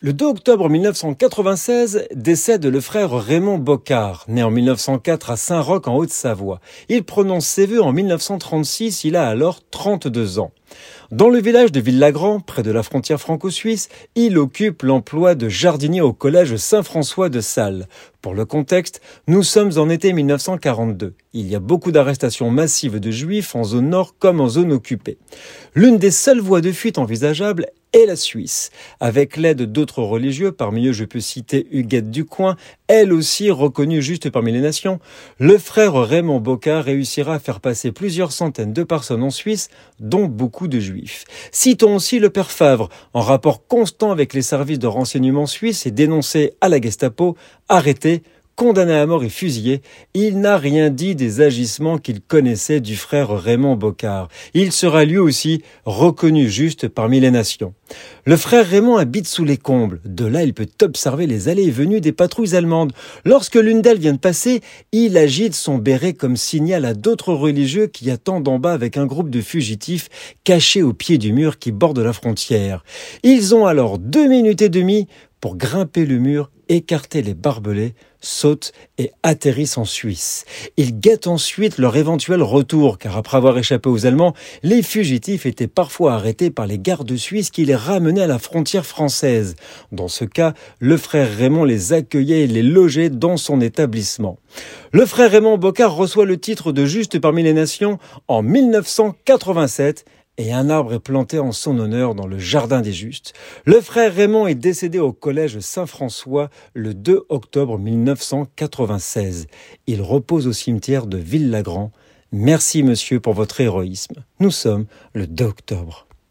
Le 2 octobre 1996 décède le frère Raymond Bocard, né en 1904 à Saint-Roch en Haute-Savoie. Il prononce ses vœux en 1936, il a alors 32 ans. Dans le village de Villagrand, près de la frontière franco-suisse, il occupe l'emploi de jardinier au collège Saint-François de Salles. Pour le contexte, nous sommes en été 1942. Il y a beaucoup d'arrestations massives de juifs en zone nord comme en zone occupée. L'une des seules voies de fuite envisageables et la Suisse. Avec l'aide d'autres religieux, parmi eux je peux citer Huguette Ducoin, elle aussi reconnue juste parmi les nations, le frère Raymond Bocca réussira à faire passer plusieurs centaines de personnes en Suisse, dont beaucoup de juifs. Citons aussi le père Favre, en rapport constant avec les services de renseignement suisses et dénoncé à la Gestapo, arrêté condamné à mort et fusillé, il n'a rien dit des agissements qu'il connaissait du frère Raymond Bocard. Il sera lui aussi reconnu juste parmi les nations. Le frère Raymond habite sous les combles. De là, il peut observer les allées et venues des patrouilles allemandes. Lorsque l'une d'elles vient de passer, il agite son béret comme signal à d'autres religieux qui attendent en bas avec un groupe de fugitifs cachés au pied du mur qui borde la frontière. Ils ont alors deux minutes et demie pour grimper le mur, écarter les barbelés, sautent et atterrissent en Suisse. Ils guettent ensuite leur éventuel retour, car après avoir échappé aux Allemands, les fugitifs étaient parfois arrêtés par les gardes suisses qui les ramenaient à la frontière française. Dans ce cas, le frère Raymond les accueillait et les logeait dans son établissement. Le frère Raymond Bocard reçoit le titre de juste parmi les nations en 1987 et un arbre est planté en son honneur dans le Jardin des Justes. Le frère Raymond est décédé au collège Saint-François le 2 octobre 1996. Il repose au cimetière de Villagrand. Merci monsieur pour votre héroïsme. Nous sommes le 2 octobre.